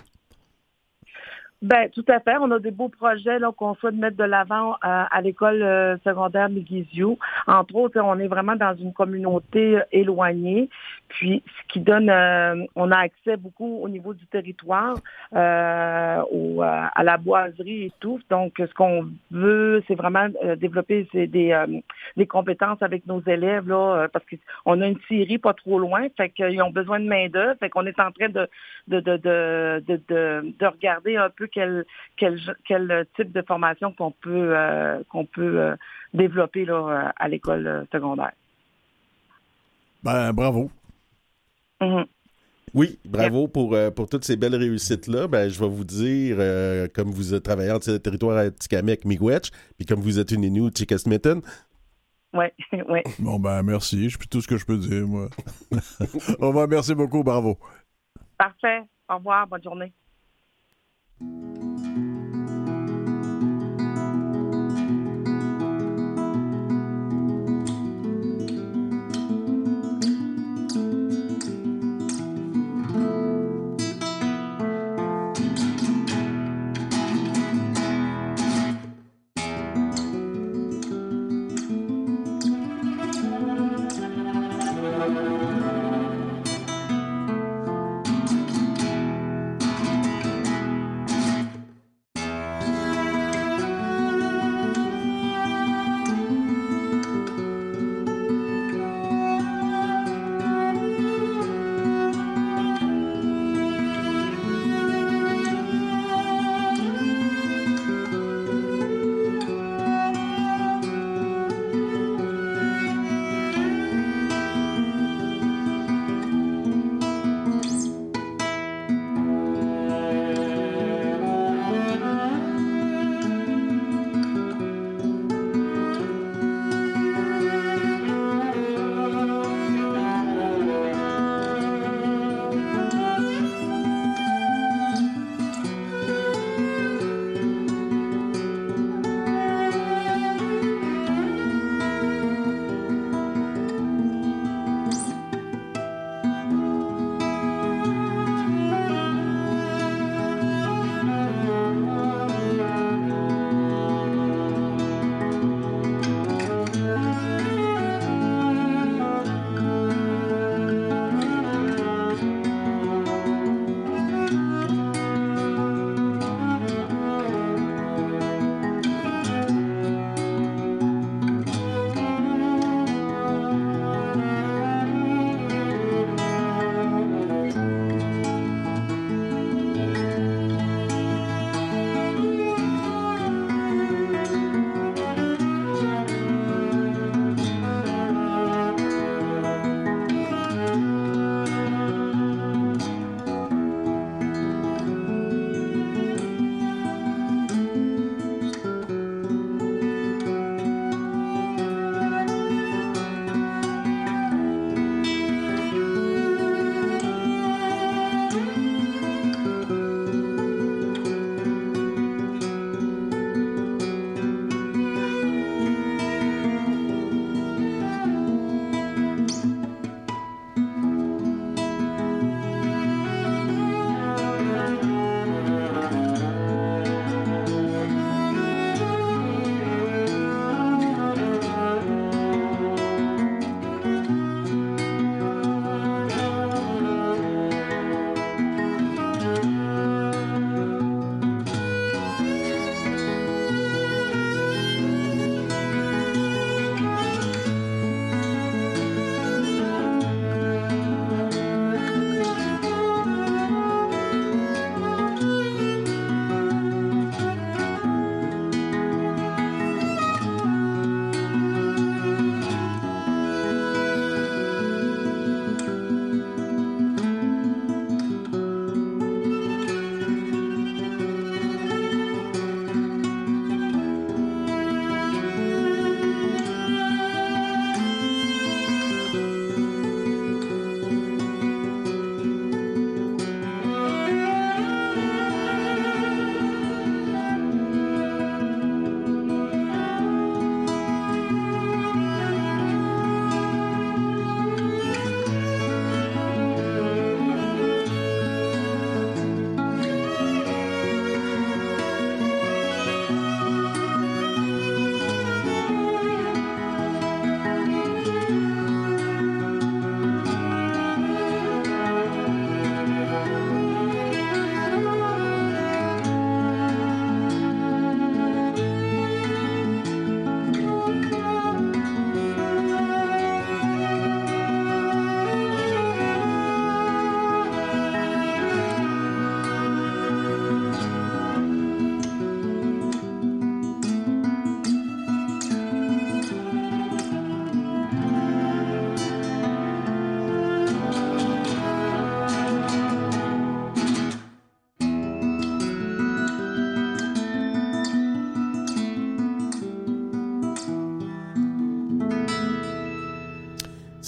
Ben, tout à fait. On a des beaux projets là, qu'on souhaite mettre de l'avant euh, à l'école euh, secondaire Miguizio. Entre autres, on est vraiment dans une communauté euh, éloignée, puis ce qui donne, euh, on a accès beaucoup au niveau du territoire, euh, au, euh, à la boiserie et tout. Donc, ce qu'on veut, c'est vraiment euh, développer des, euh, des compétences avec nos élèves là, parce qu'on a une série pas trop loin, fait qu'ils ont besoin de main d'œuvre, fait qu'on est en train de de, de, de, de, de, de regarder un peu quel, quel, quel type de formation qu'on peut, euh, qu'on peut développer là, à l'école secondaire. Ben, bravo. Mhm. Oui, bravo pour, euh, pour toutes ces belles réussites-là. Ben, je vais vous dire, euh, comme vous êtes travailleur de territoire à Tikamek, Miigwech, puis comme vous êtes une Inuit, Chickasmitten, Oui, oui. Bon, ben, merci. Je tout ce que je peux dire, moi. Au revoir, merci beaucoup, bravo. Parfait. Au revoir. Bonne journée.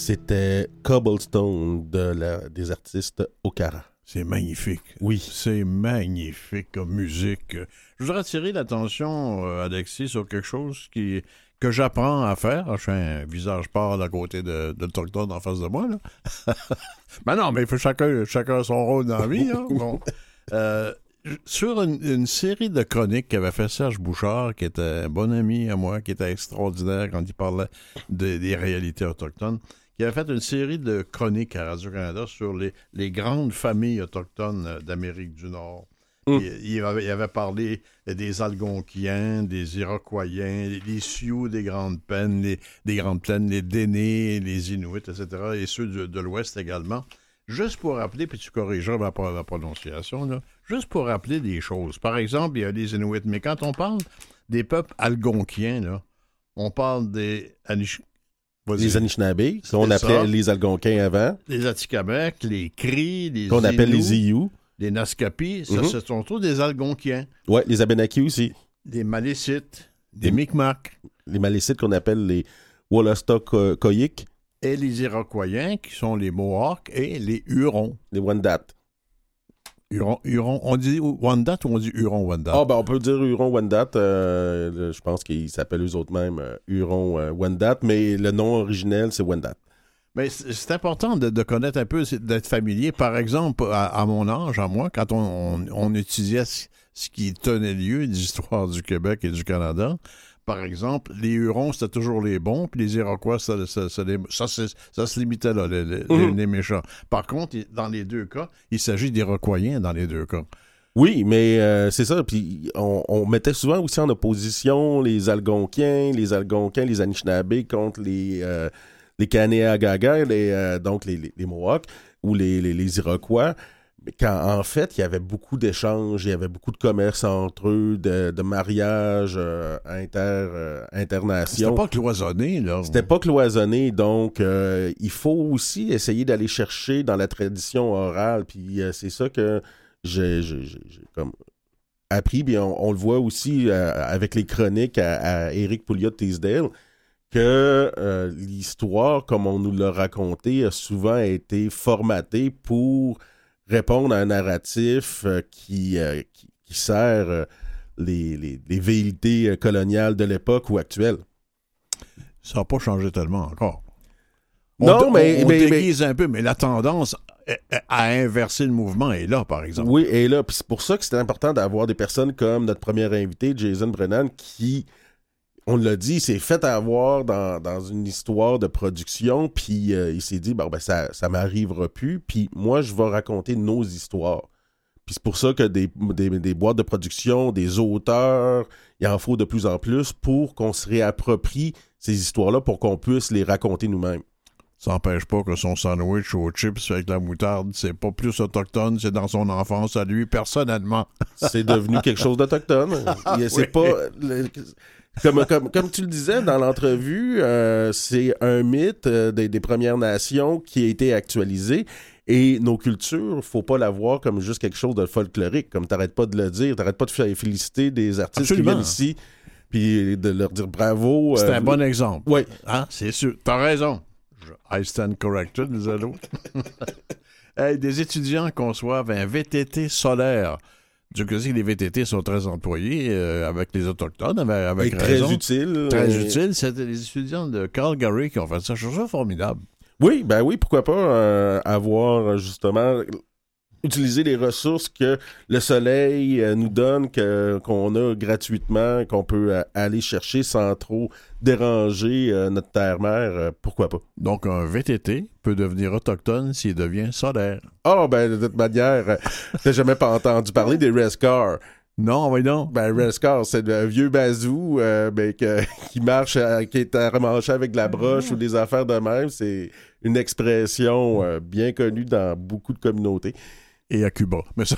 C'était Cobblestone de la, des artistes Okara. C'est magnifique. Oui. C'est magnifique comme musique. Je voudrais attirer l'attention, euh, Alexis, sur quelque chose qui, que j'apprends à faire. Je fais un visage pâle à côté de, de l'Autochtone en face de moi. Là. ben non, mais il faut chacun, chacun son rôle dans la vie. hein. Bon. Euh, sur une, une série de chroniques qu'avait fait Serge Bouchard, qui était un bon ami à moi, qui était extraordinaire quand il parlait de- des réalités autochtones, qui avait fait une série de chroniques à Radio-Canada sur les, les grandes familles autochtones euh, d'Amérique du Nord. Mm. Il, il avait, il avait parlé des Algonquiens, des Iroquoiens, les Sioux des Grandes Plaines, les, des Grandes Plaines, les Dénés, les Inuits, etc., et ceux de, de l'Ouest également. Juste pour rappeler, puis tu corrigeras ma, ma prononciation, là, juste pour rappeler des choses. Par exemple, il y a les Inuits, mais quand on parle des peuples algonquiens, là, on parle des Anish... Les Anishinaabe, qu'on appelait ça. les Algonquins avant, les Atikamekw, les Cris, les qu'on appelle les Iou. les Naskapis, ça, Mhm. ce sont tous des Algonquiens. Ouais, les Abenaki aussi. Des Malécites, des Micmacs Les Malécites qu'on appelle les Wolastoq-Koyik, et les Iroquoiens, qui sont les Mohawks et les Hurons. les Wendat. Huron, Huron, on dit Wendat ou on dit Huron-Wendat? Ah, ben on peut dire Huron-Wendat. euh, je pense qu'ils s'appellent eux autres mêmes euh, Huron-Wendat, mais le nom originel, c'est Wendat. Mais c'est important de, de connaître un peu, d'être familier. Par exemple, à, à mon âge, à moi, quand on, on- on étudiait ce, ce qui tenait lieu d'histoire du Québec et du Canada, par exemple, les Hurons, c'était toujours les bons, puis les Iroquois, ça, ça, ça, ça, se limitait là, les, les- Mhm. les méchants. Par contre, dans les deux cas, il s'agit d'Iroquoiens dans les deux cas. Oui, mais euh, c'est ça. Puis on, on mettait souvent aussi en opposition les Algonquiens, les Algonquins, les Anishinaabe contre les, euh, les Kanéagaga, les, euh, donc les, les, Mohawks ou les Iroquois. Quand, en fait, il y avait beaucoup d'échanges, il y avait beaucoup de commerce entre eux, de, de mariages euh, inter, euh, C'était internations. pas cloisonné, là. C'était pas cloisonné, donc euh, il faut aussi essayer d'aller chercher dans la tradition orale. Puis euh, c'est ça que j'ai comme appris. Puis on, on le voit aussi avec les chroniques à, à Éric Pouliot de Teasdale que l'histoire, comme on nous l'a raconté, a souvent été formatée pour répondre à un narratif euh, qui, euh, qui, qui sert euh, les, les, coloniales de l'époque ou actuelles. Ça n'a pas changé tellement encore. Non, on, mais- on mais- déguise un peu, mais la tendance à- inverser le mouvement est là, par exemple. Oui, et là, c'est pour ça que c'était important d'avoir des personnes comme notre premier invité, Jason Brennan, qui, on l'a dit, s'est fait avoir dans, dans une histoire de production, puis euh, il s'est dit, bon, ben, ça, ça m'arrivera plus, puis moi, je vais raconter nos histoires. Puis c'est pour ça que des, des, des boîtes de production, des auteurs, il en faut de plus en plus pour qu'on se réapproprie ces histoires-là, pour qu'on puisse les raconter nous-mêmes. Ça n'empêche pas que son sandwich aux chips avec la moutarde, c'est pas plus autochtone, c'est dans son enfance à lui, personnellement. c'est devenu quelque chose d'autochtone. Il- C'est Oui. pas. le- comme, comme, comme tu le disais dans l'entrevue, euh, c'est un mythe euh, des, des Premières Nations qui a été actualisé. Et nos cultures, faut pas la voir comme juste quelque chose de folklorique. Comme t'arrêtes pas de le dire, t'arrêtes pas de faire féliciter des artistes Absolument. qui viennent ici, puis de leur dire bravo. C'est euh, un bon exemple. Oui, Hein? C'est sûr. T'as raison. I stand corrected, nous allons. Hey, des étudiants conçoivent un VTT solaire. Dieu que sait que les VTT sont très employés euh, avec les Autochtones, avec, avec raison. très utile. Très Euh, utile. C'était les étudiants de Calgary qui ont fait ça. Je trouve ça formidable. Oui, ben oui, pourquoi pas euh, avoir euh, justement utiliser les ressources que le soleil euh, nous donne, que, qu'on a gratuitement, qu'on peut euh, aller chercher sans trop déranger euh, notre terre-mère, pourquoi pas. Donc, un VTT peut devenir autochtone s'il devient solaire. Ah, ben de toute manière, t'as jamais pas entendu parler des Rescars. Non, oui, non. Ben, Rescar, c'est un vieux bazou euh, ben, que- qui marche, à- qui est à remancher avec de la broche ou des affaires de même. C'est une expression euh, bien connue dans beaucoup de communautés. Et à Cuba. Mais ça,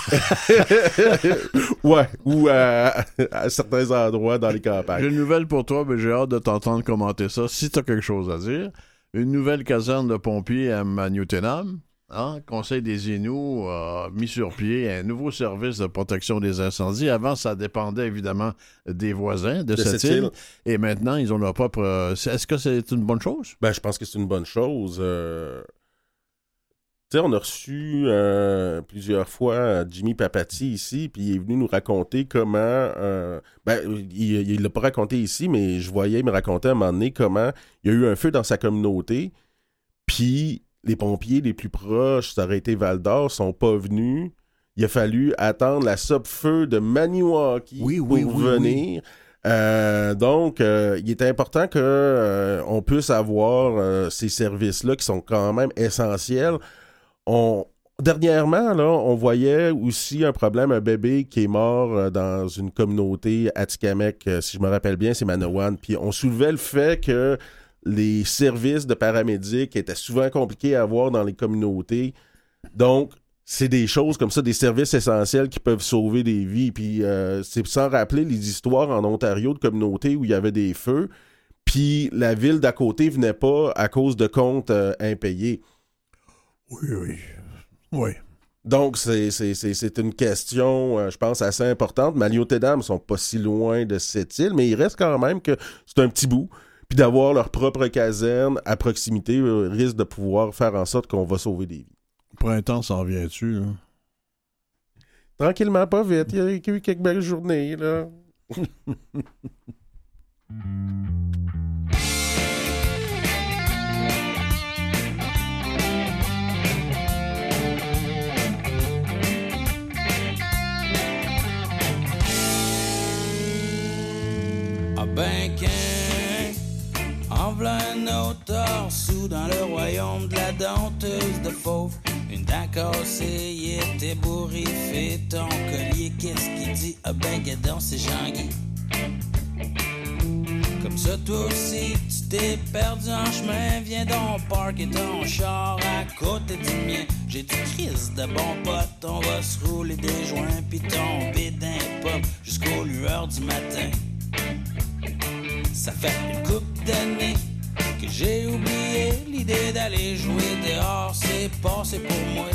ouais, ou à, à certains endroits dans les j'ai campagnes. une nouvelle pour toi, mais j'ai hâte de t'entendre commenter ça. Si tu as quelque chose à dire, une nouvelle caserne de pompiers à Newtonham, hein, Conseil des Inuits a mis sur pied un nouveau service de protection des incendies. Avant, ça dépendait évidemment des voisins de, De cette, île. île. Et maintenant, ils ont leur propre. euh, Est-ce que c'est une bonne chose? Ben, je pense que c'est une bonne chose. euh. Tu sais, on a reçu euh, plusieurs fois euh, Jimmy Papati ici, puis il est venu nous raconter comment. euh, ben, il il l'a pas raconté ici, mais je voyais il me raconter à un moment donné comment il y a eu un feu dans sa communauté, puis les pompiers les plus proches, ça aurait été Val d'Or, sont pas venus. Il a fallu attendre la sub-feu de Maniwaki Oui, pour oui, venir. Euh, donc, euh, il est important que euh, on puisse avoir ces services-là qui sont quand même essentiels. Dernièrement, on voyait aussi un problème, un bébé qui est mort euh, dans une communauté Atikamek, euh, si je me rappelle bien, c'est Manawan. Puis on soulevait le fait que les services de paramédics étaient souvent compliqués à avoir dans les communautés. Donc, c'est des choses comme ça, des services essentiels qui peuvent sauver des vies. Puis euh, c'est sans rappeler les histoires en Ontario de communautés où il y avait des feux, puis la ville d'à côté venait pas à cause de comptes impayés. Oui, oui. Oui. Donc, c'est, c'est, c'est, c'est une question, euh, je pense, assez importante. Maliotédam ne sont pas si loin de cette île, mais il reste quand même que c'est un petit bout. Puis d'avoir leur propre caserne à proximité euh, risque de pouvoir faire en sorte qu'on va sauver des vies. Printemps s'en vient-tu, là? Tranquillement, pas vite. Il y a eu quelques belles journées, là. Ah ben en v'là un autre sous dans le royaume de la denteuse de fauve. Une dent cassée, il était bourriffé, ton collier, qu'est-ce qu'il dit? Ah ben gadon, c'est Jean-Guy. Comme ça, toi aussi, tu t'es perdu en chemin. Viens donc parker ton char à côté du mien. J'ai du crise de bon pote. On va se rouler des joints puis tomber d'un pop jusqu'aux lueurs du matin. Ça fait une coupe d'années que j'ai oublié l'idée d'aller jouer dehors. C'est passé pour moi.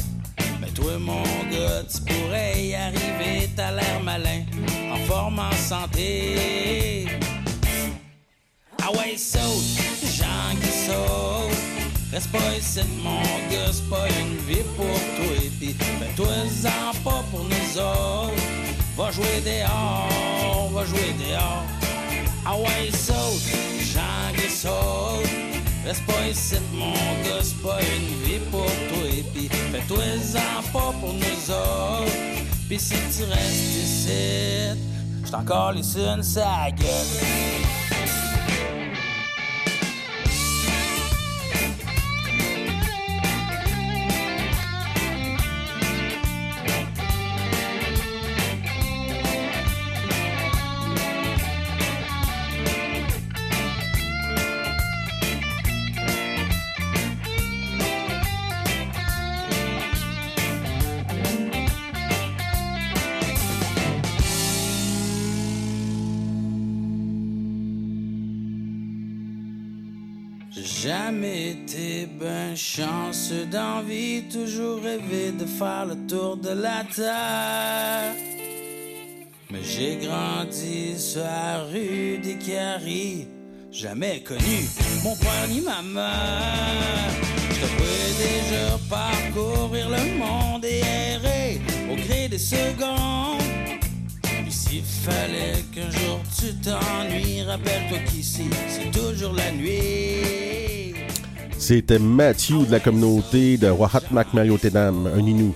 Mais toi, mon gars, tu pourrais y arriver. T'as l'air malin, en forme, en santé. Ah ouais, saute, Jean qui saute. Reste pas ici, mon gars, c'est pas une vie pour toi. Pis fais-toi-en pas pour nous autres. Va jouer dehors, va jouer dehors. Ah ouais, saute, Jean saute. Reste pas ici, mon gars, c'est pas une vie pour toi. Pis fais-toi-en pas pour nous autres. Pis si tu restes ici, j't'en encore ici une sa chanceux d'envie, toujours rêvé de faire le tour de la terre. Mais j'ai grandi sur la rue des jamais connu mon père ni ma mère. Je devrais déjà parcourir le monde et errer au gré des secondes. Et s'il fallait qu'un jour tu t'ennuies, rappelle-toi qu'ici, c'est toujours la nuit. C'était Matthew de la communauté de Wahatmak Mariotédam, un Inou,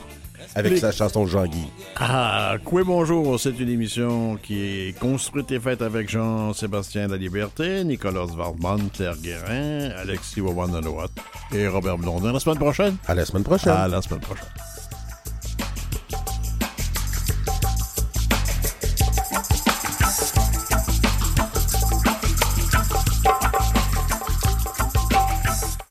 avec Les- sa chanson Jean-Guy. Ah, quoi bonjour, c'est une émission qui est construite et faite avec Jean-Sébastien La Liberté, Nicolas Waldman, Claire Guérin, Alexis Wawanalowat et Robert Blondin. La semaine prochaine? À la semaine prochaine. À la semaine prochaine.